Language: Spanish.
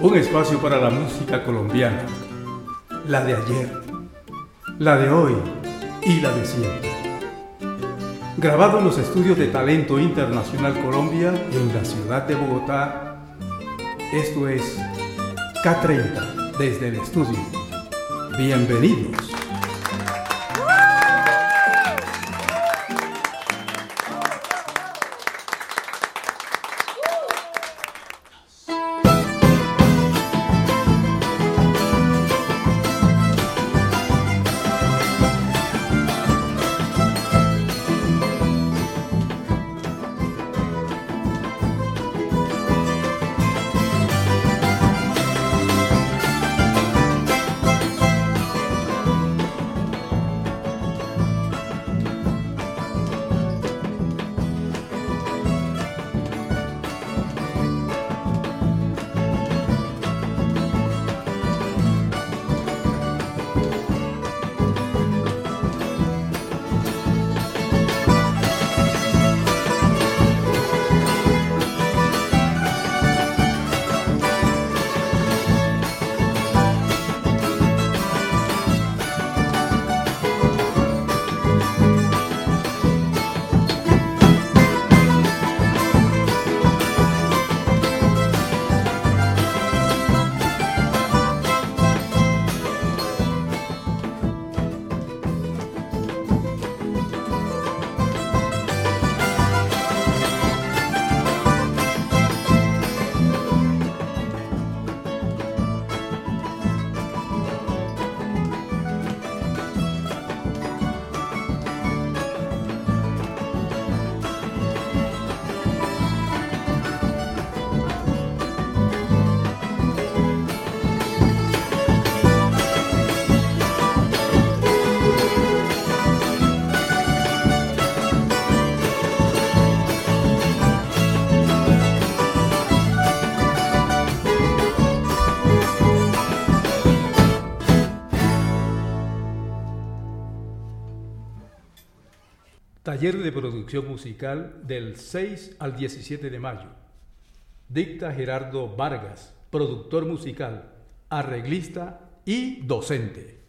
Un espacio para la música colombiana, la de ayer, la de hoy y la de siempre. Grabado en los estudios de Talento Internacional Colombia en la ciudad de Bogotá, esto es K30 desde el estudio. Bienvenidos. Taller de producción musical del 6 al 17 de mayo. Dicta Gerardo Vargas, productor musical, arreglista y docente.